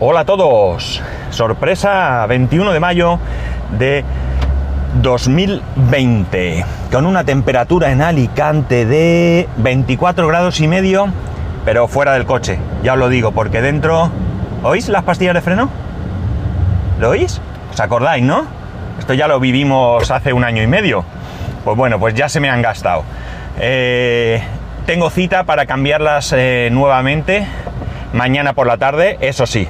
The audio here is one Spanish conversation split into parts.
Hola a todos. Sorpresa 21 de mayo de 2020. Con una temperatura en Alicante de 24 grados y medio, pero fuera del coche. Ya os lo digo, porque dentro... ¿Oís las pastillas de freno? ¿Lo oís? ¿Os acordáis, no? Esto ya lo vivimos hace un año y medio. Pues bueno, pues ya se me han gastado. Eh, tengo cita para cambiarlas eh, nuevamente mañana por la tarde, eso sí.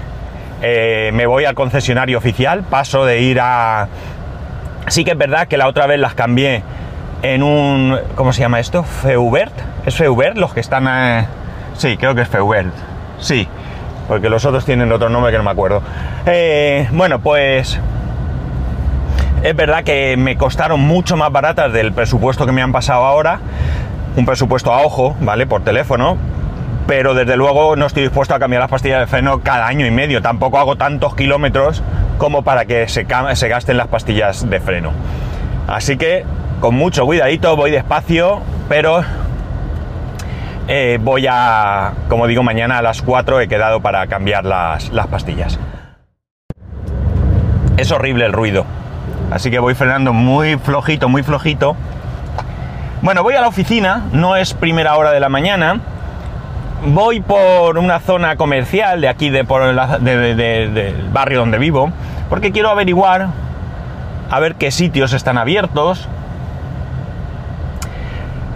Eh, me voy al concesionario oficial, paso de ir a... Sí que es verdad que la otra vez las cambié en un... ¿Cómo se llama esto? Feubert. ¿Es Feubert los que están... Sí, creo que es Feubert. Sí, porque los otros tienen otro nombre que no me acuerdo. Eh, bueno, pues es verdad que me costaron mucho más baratas del presupuesto que me han pasado ahora. Un presupuesto a ojo, ¿vale? Por teléfono. Pero desde luego no estoy dispuesto a cambiar las pastillas de freno cada año y medio. Tampoco hago tantos kilómetros como para que se, se gasten las pastillas de freno. Así que con mucho cuidadito, voy despacio, pero eh, voy a, como digo, mañana a las 4 he quedado para cambiar las, las pastillas. Es horrible el ruido. Así que voy frenando muy flojito, muy flojito. Bueno, voy a la oficina, no es primera hora de la mañana. Voy por una zona comercial de aquí, de, por del barrio donde vivo, porque quiero averiguar a ver qué sitios están abiertos.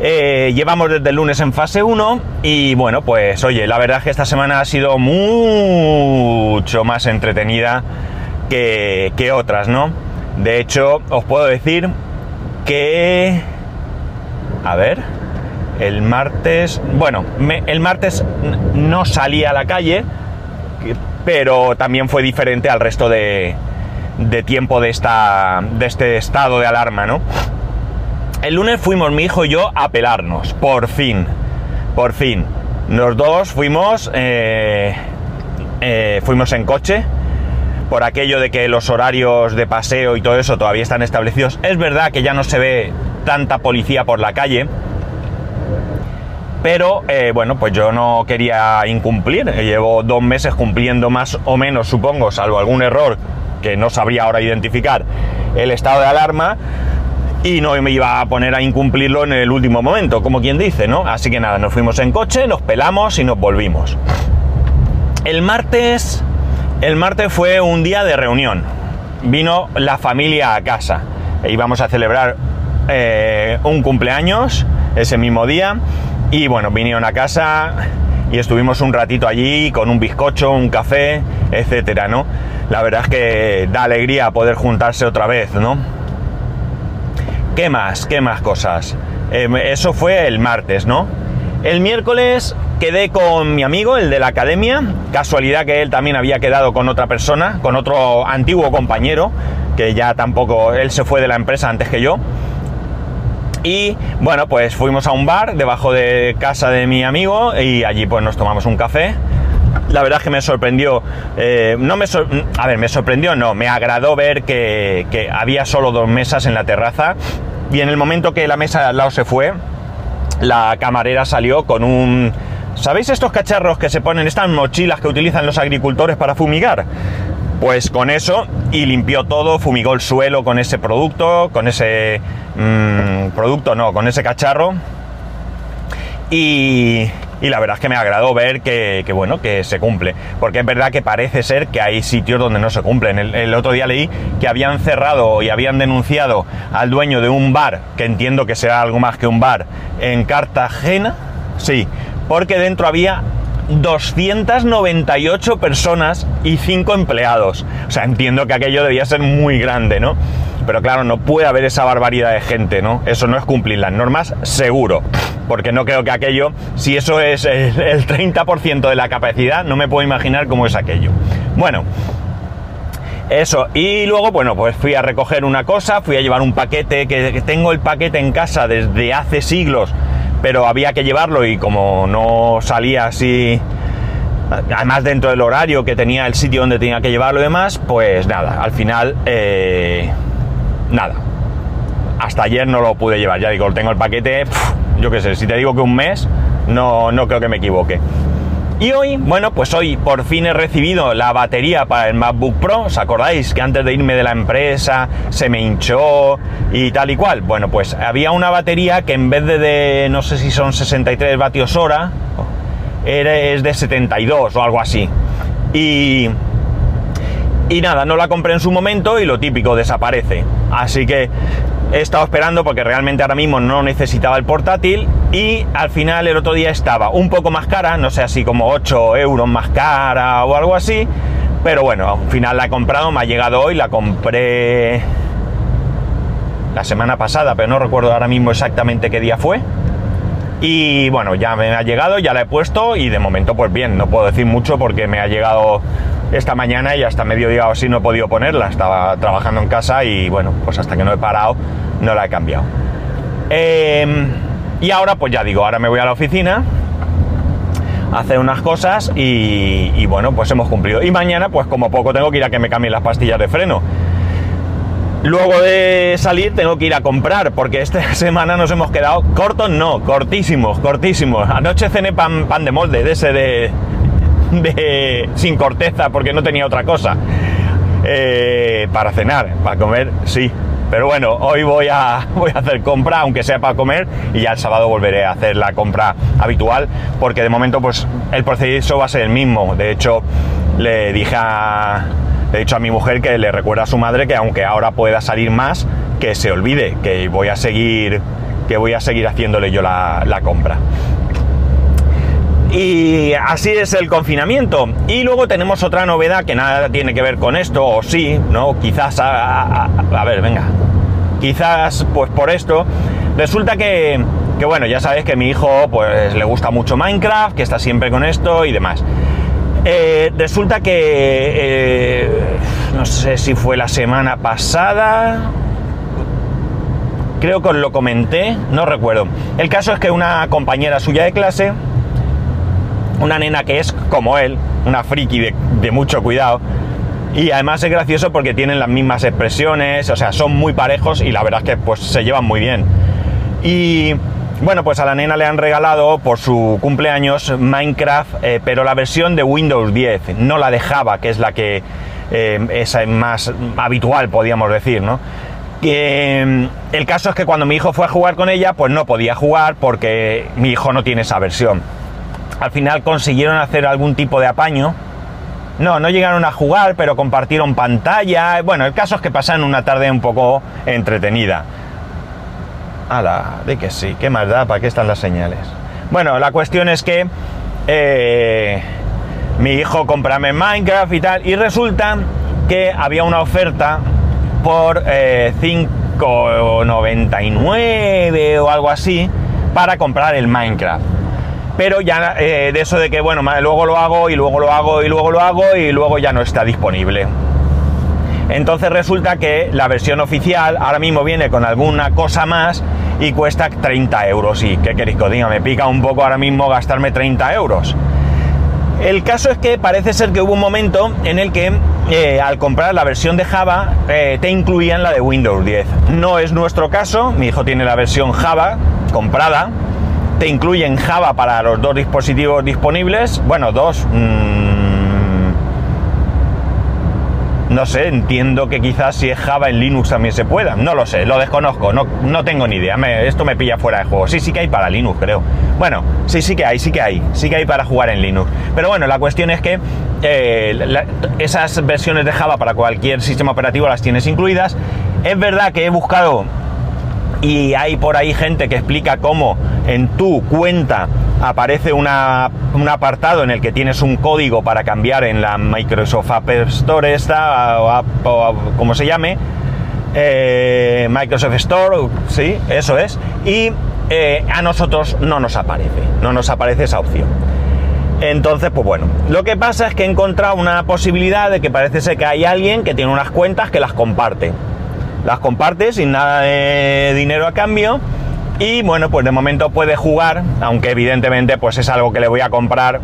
Eh, llevamos desde el lunes en fase 1 y bueno, pues oye, la verdad es que esta semana ha sido mucho más entretenida que, que otras, ¿no? De hecho, os puedo decir que... A ver, el martes... Bueno, el martes no salí a la calle, pero también fue diferente al resto de, de tiempo de, esta, de este estado de alarma, ¿no? El lunes fuimos mi hijo y yo a pelarnos, por fin, por fin. Los dos fuimos, eh, eh, fuimos en coche, por aquello de que los horarios de paseo y todo eso todavía están establecidos. Es verdad que ya no se ve tanta policía por la calle, pero eh, bueno, pues yo no quería incumplir. Llevo dos meses cumpliendo más o menos, supongo, salvo algún error que no sabría ahora identificar, el estado de alarma y no me iba a poner a incumplirlo en el último momento, como quien dice, ¿no? Así que nada, nos fuimos en coche, nos pelamos y nos volvimos. El martes, el martes fue un día de reunión. Vino la familia a casa. E íbamos a celebrar eh, un cumpleaños ese mismo día. Y bueno, vinieron a casa y estuvimos un ratito allí con un bizcocho, un café, etcétera, ¿no? La verdad es que da alegría poder juntarse otra vez, ¿no? ¿Qué más? ¿Qué más cosas? Eh, eso fue el martes, ¿no? El miércoles quedé con mi amigo, el de la academia. Casualidad que él también había quedado con otra persona, con otro antiguo compañero, que ya tampoco, él se fue de la empresa antes que yo. Y bueno, pues fuimos a un bar debajo de casa de mi amigo y allí pues nos tomamos un café. La verdad es que me sorprendió, eh, no me a ver, me sorprendió, no, me agradó ver que, que había solo dos mesas en la terraza y en el momento que la mesa de al lado se fue, la camarera salió con un... ¿Sabéis estos cacharros que se ponen, estas mochilas que utilizan los agricultores para fumigar? Pues con eso y limpió todo, fumigó el suelo con ese producto, con ese mm, producto, no, con ese cacharro. Y, la verdad es que me agradó ver que, que, bueno, que se cumple. Porque es verdad que parece ser que hay sitios donde no se cumplen. El, el otro día leí que habían cerrado y habían denunciado al dueño de un bar, que entiendo que será algo más que un bar, en Cartagena. Sí, porque dentro había 298 personas y 5 empleados. O sea, entiendo que aquello debía ser muy grande, ¿no? Pero claro, no puede haber esa barbaridad de gente, ¿no? Eso no es cumplir las normas, seguro. Porque no creo que aquello, si eso es el, el 30% de la capacidad, no me puedo imaginar cómo es aquello. Bueno, eso, y luego, bueno, pues fui a recoger una cosa, fui a llevar un paquete, que, que tengo el paquete en casa desde hace siglos, pero había que llevarlo y como no salía así, además dentro del horario que tenía el sitio donde tenía que llevarlo y demás, pues nada, al final, eh, nada. Hasta ayer no lo pude llevar, ya digo, tengo el paquete, yo qué sé, si te digo que un mes, no, no creo que me equivoque. Y hoy, bueno, pues hoy por fin he recibido la batería para el MacBook Pro. ¿Os acordáis que antes de irme de la empresa se me hinchó y tal y cual? Bueno, pues había una batería que en vez de, de no sé si son 63 vatios hora, es de 72 o algo así. Y, y nada, no la compré en su momento y lo típico, desaparece. Así que he estado esperando porque realmente ahora mismo no necesitaba el portátil y al final el otro día estaba un poco más cara, no sé, así como 8 euros más cara o algo así, pero bueno, al final la he comprado, me ha llegado hoy, la compré la semana pasada, pero no recuerdo ahora mismo exactamente qué día fue. Y bueno, ya me ha llegado, ya la he puesto y de momento pues bien, no puedo decir mucho porque me ha llegado esta mañana y hasta mediodía o así no he podido ponerla. Estaba trabajando en casa y bueno, pues hasta que no he parado no la he cambiado. Em, y ahora pues ya digo, ahora me voy a la oficina a hacer unas cosas y, bueno, pues hemos cumplido. Y mañana pues como poco tengo que ir a que me cambien las pastillas de freno. Luego de salir tengo que ir a comprar, porque esta semana nos hemos quedado cortos, no, cortísimos, cortísimos. Anoche cené pan, pan de molde, de ese de, de sin corteza, porque no tenía otra cosa. Eh, para cenar, para comer, sí. Pero bueno, hoy voy a, voy a hacer compra, aunque sea para comer, y ya el sábado volveré a hacer la compra habitual, porque de momento pues el procedimiento va a ser el mismo. De hecho, le dije a he dicho a mi mujer que le recuerda a su madre que aunque ahora pueda salir más, que se olvide, que voy a seguir, que voy a seguir haciéndole yo la compra. Y así es el confinamiento. Y luego tenemos otra novedad que nada tiene que ver con esto, o sí, ¿no? Quizás, a, ver, venga. Quizás, pues por esto, resulta que, que, bueno, ya sabéis que mi hijo, pues le gusta mucho Minecraft, que está siempre con esto y demás. Eh, resulta que, eh, no sé si fue la semana pasada, creo que os lo comenté, no recuerdo. El caso es que una compañera suya de clase, una nena que es como él, una friki de, mucho cuidado, y además es gracioso porque tienen las mismas expresiones, o sea, son muy parejos y la verdad es que pues se llevan muy bien. Y bueno, pues a la nena le han regalado por su cumpleaños Minecraft, eh, pero la versión de Windows 10, no la de Java, que es la que eh, es más habitual, podríamos decir, ¿no? Mm, el caso es que cuando mi hijo fue a jugar con ella, pues no podía jugar porque mi hijo no tiene esa versión. Al final consiguieron hacer algún tipo de apaño. No, no llegaron a jugar, pero compartieron pantalla. Bueno, el caso es que pasaron una tarde un poco entretenida. Ala, de que sí, qué más da, ¿para qué están las señales? Bueno, la cuestión es que eh, mi hijo comprame Minecraft y tal, y resulta que había una oferta por eh, 5,99 o algo así para comprar el Minecraft. Pero ya eh, de eso de que, bueno, luego lo hago y luego lo hago y luego lo hago y luego ya no está disponible. Entonces resulta que la versión oficial ahora mismo viene con alguna cosa más y cuesta 30 euros. ¿Y qué queréis que diga? Me pica un poco ahora mismo gastarme 30 euros. El caso es que parece ser que hubo un momento en el que eh, al comprar la versión de Java eh, te incluían la de Windows 10. No es nuestro caso, mi hijo tiene la versión Java comprada, te incluyen Java para los dos dispositivos disponibles, bueno, dos... Mmm, no sé, entiendo que quizás si es Java en Linux también se pueda. No lo sé, lo desconozco, no, no tengo ni idea. Esto me pilla fuera de juego. Sí, sí que hay para Linux, creo. Bueno, sí, sí que hay, sí que hay. Sí que hay para jugar en Linux. Pero bueno, la cuestión es que eh, esas versiones de Java para cualquier sistema operativo las tienes incluidas. Es verdad que he buscado y hay por ahí gente que explica cómo en tu cuenta aparece una, un apartado en el que tienes un código para cambiar en la Microsoft App Store esta, o, como se llame, eh, Microsoft Store, sí, eso es, y eh, a nosotros no nos aparece, no nos aparece esa opción. Entonces, pues bueno, lo que pasa es que he encontrado una posibilidad de que parece ser que hay alguien que tiene unas cuentas que las comparte. Las comparte sin nada de dinero a cambio y bueno, pues de momento puede jugar, aunque evidentemente pues es algo que le voy a comprar.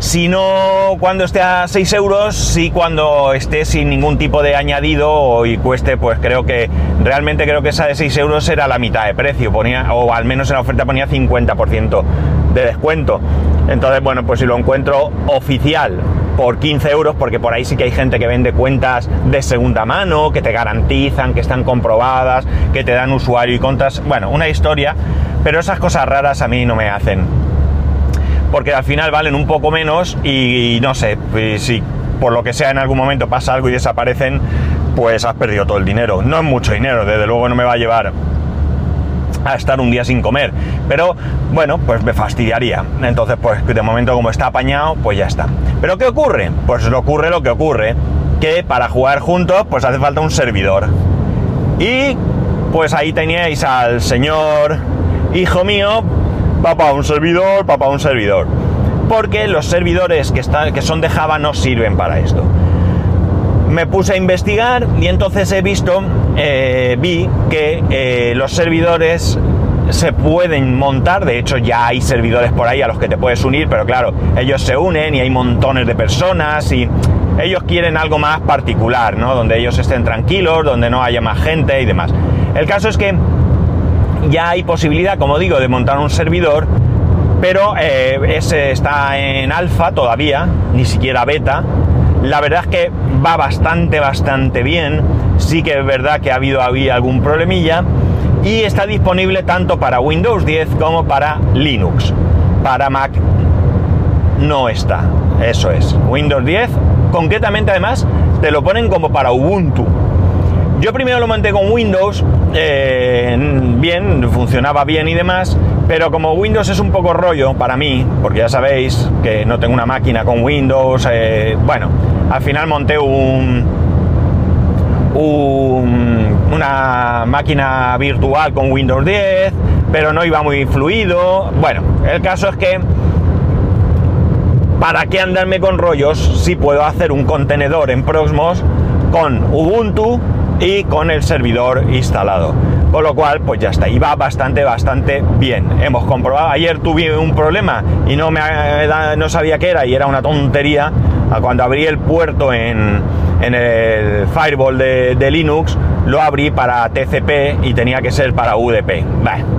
Si no cuando esté a 6 euros, sí cuando esté sin ningún tipo de añadido y cueste, pues creo que realmente creo que esa de 6 euros era la mitad de precio, ponía, o al menos en la oferta ponía 50% de descuento. Entonces, bueno, pues si lo encuentro oficial por 15 euros, porque por ahí sí que hay gente que vende cuentas de segunda mano, que te garantizan, que están comprobadas, que te dan usuario y contras. Bueno, una historia, pero esas cosas raras a mí no me hacen. Porque al final valen un poco menos y, no sé, pues si por lo que sea en algún momento pasa algo y desaparecen, pues has perdido todo el dinero. No es mucho dinero, desde luego no me va a llevar a estar un día sin comer. Pero bueno, pues me fastidiaría. Entonces, pues de momento como está apañado, pues ya está. Pero ¿qué ocurre? Pues ocurre lo que ocurre. Que para jugar juntos, pues hace falta un servidor. Y pues ahí teníais al señor hijo mío, papá un servidor, papá un servidor. Porque los servidores que, están, que son de Java no sirven para esto me puse a investigar y entonces he visto, eh, vi que eh, los servidores se pueden montar, de hecho ya hay servidores por ahí a los que te puedes unir, pero claro, ellos se unen y hay montones de personas y ellos quieren algo más particular, ¿no? Donde ellos estén tranquilos, donde no haya más gente y demás. El caso es que ya hay posibilidad, como digo, de montar un servidor, pero eh, ese está en alfa todavía, ni siquiera beta, la verdad es que va bastante, bastante bien. Sí que es verdad que ha habido algún problemilla. Y está disponible tanto para Windows 10 como para Linux. Para Mac no está. Eso es. Windows 10, concretamente además, te lo ponen como para Ubuntu. Yo primero lo monté con Windows, eh, bien, funcionaba bien y demás, pero como Windows es un poco rollo para mí, porque ya sabéis que no tengo una máquina con Windows, eh, bueno, al final monté un, una máquina virtual con Windows 10, pero no iba muy fluido. Bueno, el caso es que ¿para qué andarme con rollos si puedo hacer un contenedor en Proxmos con Ubuntu y con el servidor instalado? Con lo cual, pues ya está, y va bastante, bastante bien. Hemos comprobado, ayer tuve un problema y no, me, no sabía qué era y era una tontería. Cuando abrí el puerto en, el firewall de, Linux, lo abrí para TCP y tenía que ser para UDP.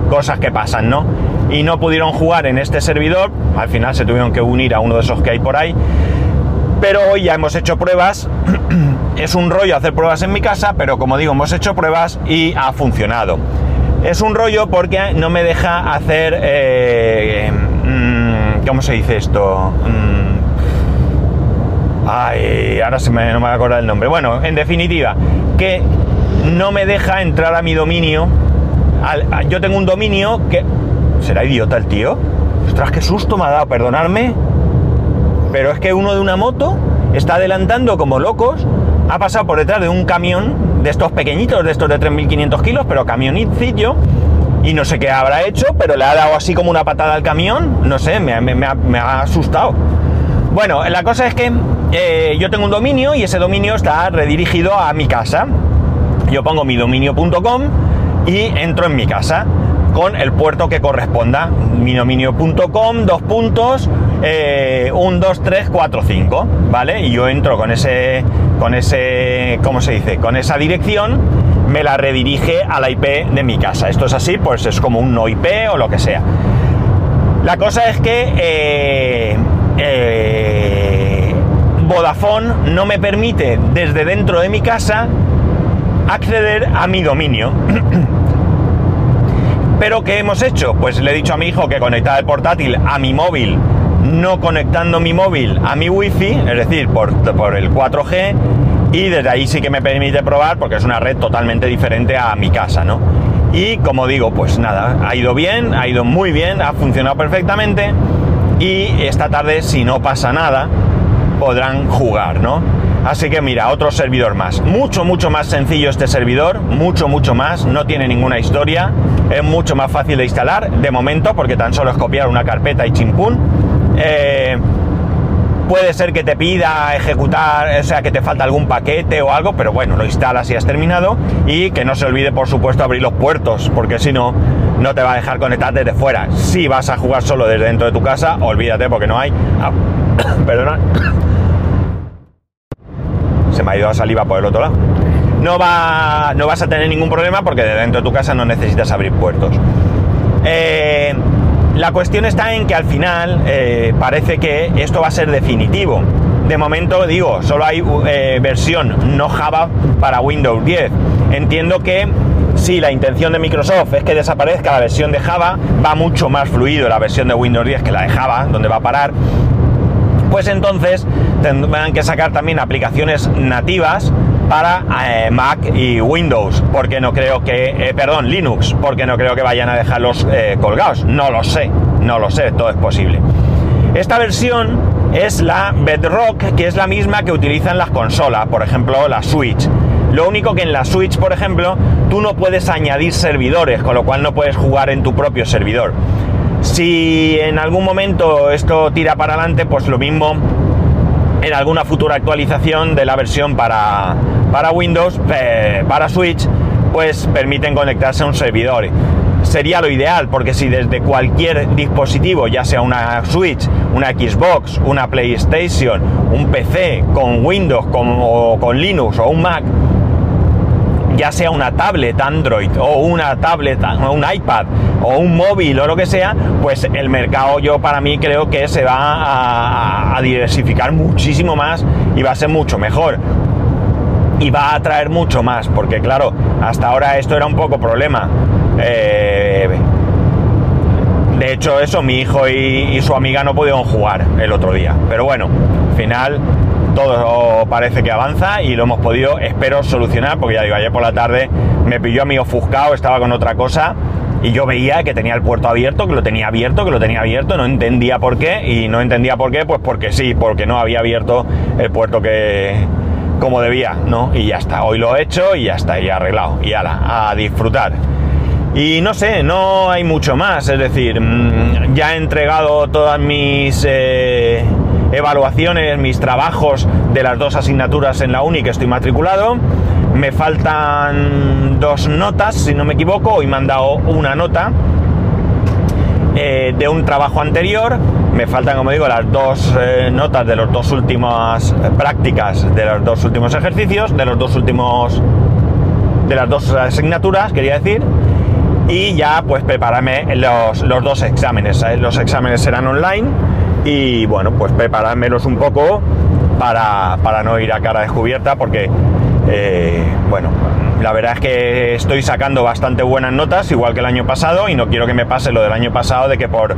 cosas que pasan, ¿no? Y no pudieron jugar en este servidor, al final se tuvieron que unir a uno de esos que hay por ahí. Pero hoy ya hemos hecho pruebas es un rollo hacer pruebas en mi casa, pero como digo, hemos hecho pruebas y ha funcionado. Es un rollo porque no me deja hacer... Eh, mm, ¿Cómo se dice esto? Ay, ahora se me, no me voy a acordar el nombre. Bueno, en definitiva, que no me deja entrar a mi dominio. yo tengo un dominio que... ¿Será idiota el tío? Ostras, qué susto me ha dado, perdonadme. Pero es que uno de una moto está adelantando como locos ha pasado por detrás de un camión de estos pequeñitos, de estos de 3.500 kilos, pero camionicillo, y no sé qué habrá hecho, pero le ha dado así como una patada al camión, no sé, me, ha, asustado. Bueno, la cosa es que eh, yo tengo un dominio y ese dominio está redirigido a mi casa. Yo pongo mi dominio.com y entro en mi casa con el puerto que corresponda. Minominio.com, dos puntos, eh, un, dos, tres, cuatro, cinco, ¿vale? Y yo entro con ese, con ese, ¿cómo se dice? Con esa dirección, me la redirige a la IP de mi casa. Esto es así, pues es como un no IP o lo que sea. La cosa es que eh, eh, Vodafone no me permite desde dentro de mi casa acceder a mi dominio. Pero ¿qué hemos hecho? Pues le he dicho a mi hijo que conectara el portátil a mi móvil, no conectando mi móvil a mi wifi, es decir, por, por el 4G, y desde ahí sí que me permite probar porque es una red totalmente diferente a mi casa, ¿no? Y como digo, pues nada, ha ido bien, ha ido muy bien, ha funcionado perfectamente y esta tarde, si no pasa nada, podrán jugar, ¿no? Así que mira, otro servidor más. Mucho, mucho más sencillo este servidor, mucho, mucho más, no tiene ninguna historia, es mucho más fácil de instalar, de momento, porque tan solo es copiar una carpeta y chimpún. Eh, puede ser que te pida ejecutar, o sea, que te falta algún paquete o algo, pero bueno, lo instalas y has terminado. Y que no se olvide, por supuesto, abrir los puertos, porque si no, no te va a dejar conectar desde fuera. Si vas a jugar solo desde dentro de tu casa, olvídate porque no hay... Perdona se me ha ido la saliva por el otro lado. No, va, no vas a tener ningún problema porque de dentro de tu casa no necesitas abrir puertos. Eh, la cuestión está en que al final eh, parece que esto va a ser definitivo. De momento digo, solo hay eh, versión no Java para Windows 10. Entiendo que si la intención de Microsoft es que desaparezca la versión de Java, va mucho más fluido la versión de Windows 10 que la de Java, donde va a parar. Pues entonces tendrán que sacar también aplicaciones nativas para eh, Mac y Windows, porque no creo que, eh, perdón, Linux, porque no creo que vayan a dejarlos eh, colgados. No lo sé, no lo sé, todo es posible. Esta versión es la Bedrock, que es la misma que utilizan las consolas, por ejemplo, la Switch. Lo único que en la Switch, por ejemplo, tú no puedes añadir servidores, con lo cual no puedes jugar en tu propio servidor. Si en algún momento esto tira para adelante, pues lo mismo en alguna futura actualización de la versión para, para Windows, eh, para Switch, pues permiten conectarse a un servidor. Sería lo ideal, porque si desde cualquier dispositivo, ya sea una Switch, una Xbox, una PlayStation, un PC con Windows o con Linux o un Mac, ya sea una tablet Android o una tablet o un iPad o un móvil o lo que sea, pues el mercado yo para mí creo que se va a, diversificar muchísimo más y va a ser mucho mejor. Y va a atraer mucho más, porque claro, hasta ahora esto era un poco problema. Eh, de hecho, eso, mi hijo y, y, su amiga no pudieron jugar el otro día. Pero bueno, al final todo parece que avanza y lo hemos podido, espero, solucionar, porque ya digo, ayer por la tarde me pilló a mí ofuscado, estaba con otra cosa y yo veía que tenía el puerto abierto, que lo tenía abierto, que lo tenía abierto, no entendía por qué y no entendía por qué, pues porque sí, porque no había abierto el puerto que como debía, ¿no? Y ya está, hoy lo he hecho y ya está, y arreglado, y ala, a disfrutar. Y no sé, no hay mucho más, es decir, mm, ya he entregado todas mis... Eh, evaluaciones, mis trabajos de las dos asignaturas en la uni que estoy matriculado. Me faltan dos notas, si no me equivoco, hoy me han dado una nota eh, de un trabajo anterior. Me faltan, como digo, las dos eh, notas de las dos últimas prácticas, de los dos últimos ejercicios, de los dos últimos. de las dos asignaturas, quería decir. Y ya, pues prepararme los, los dos exámenes. ¿eh? Los exámenes serán online y bueno, pues preparármelos un poco para, no ir a cara descubierta porque, eh, bueno, la verdad es que estoy sacando bastante buenas notas, igual que el año pasado, y no quiero que me pase lo del año pasado de que por,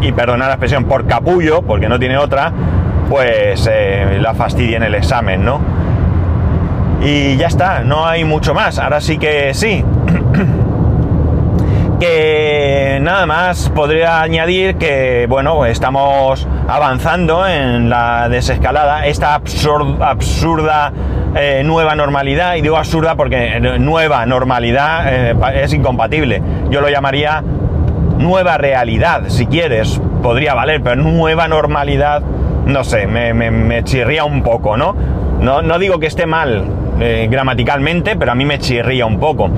y perdonad la expresión, por capullo, porque no tiene otra, pues eh, la fastidien el examen, ¿no? Y ya está, no hay mucho más. Ahora sí que sí. que nada más podría añadir que bueno estamos avanzando en la desescalada esta absurda eh, nueva normalidad y digo absurda porque nueva normalidad eh, es incompatible yo lo llamaría nueva realidad si quieres podría valer pero nueva normalidad no sé me, chirría un poco ¿no? ¿no? no digo que esté mal eh, gramaticalmente pero a mí me chirría un poco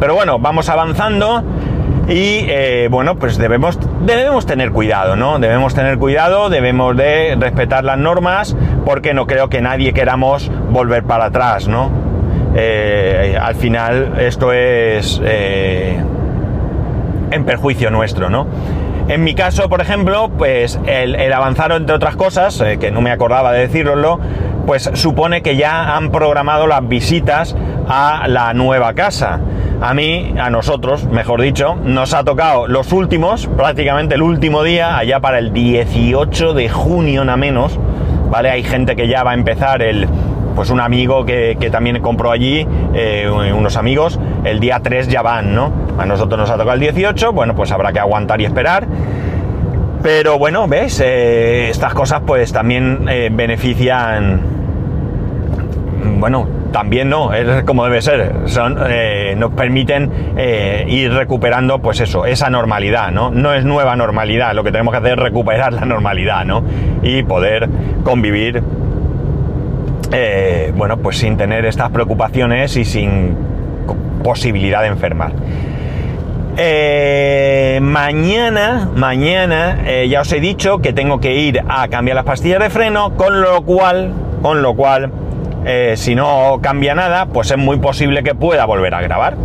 pero bueno vamos avanzando y eh, bueno, pues debemos, debemos tener cuidado, ¿no? Debemos tener cuidado, debemos de respetar las normas, porque no creo que nadie queramos volver para atrás, ¿no? Eh, al final esto es eh, en perjuicio nuestro, ¿no? En mi caso, por ejemplo, pues el, avanzar entre otras cosas, que no me acordaba de decirlo, pues supone que ya han programado las visitas a la nueva casa a mí, a nosotros, mejor dicho, nos ha tocado los últimos, prácticamente el último día, allá para el 18 de junio, nada menos, ¿vale? Hay gente que ya va a empezar el, pues un amigo que, también compró allí, eh, unos amigos, el día 3 ya van, ¿no? A nosotros nos ha tocado el 18, bueno, pues habrá que aguantar y esperar. Pero bueno, ¿ves? Eh, estas cosas pues también eh, benefician, bueno, también no, es como debe ser. Son, eh, nos permiten eh, ir recuperando, pues eso, esa normalidad, ¿no? No es nueva normalidad, lo que tenemos que hacer es recuperar la normalidad, ¿no? Y poder convivir, eh, bueno, pues sin tener estas preocupaciones y sin posibilidad de enfermar. mañana, mañana ya os he dicho que tengo que ir a cambiar las pastillas de freno, con lo cual, con lo cual, eh, si no cambia nada, pues es muy posible que pueda volver a grabar.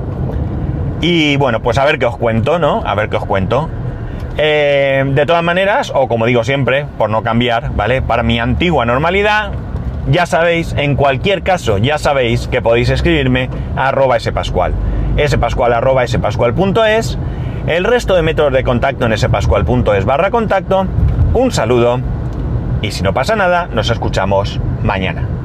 Y bueno, pues a ver qué os cuento, ¿no? A ver qué os cuento. Eh, de todas maneras, o como digo siempre, por no cambiar, ¿vale? Para mi antigua normalidad, ya sabéis, en cualquier caso, ya sabéis que podéis escribirme a arroba spascual. El resto de métodos de contacto en spascual.es barra contacto. Un saludo y si no pasa nada, nos escuchamos mañana.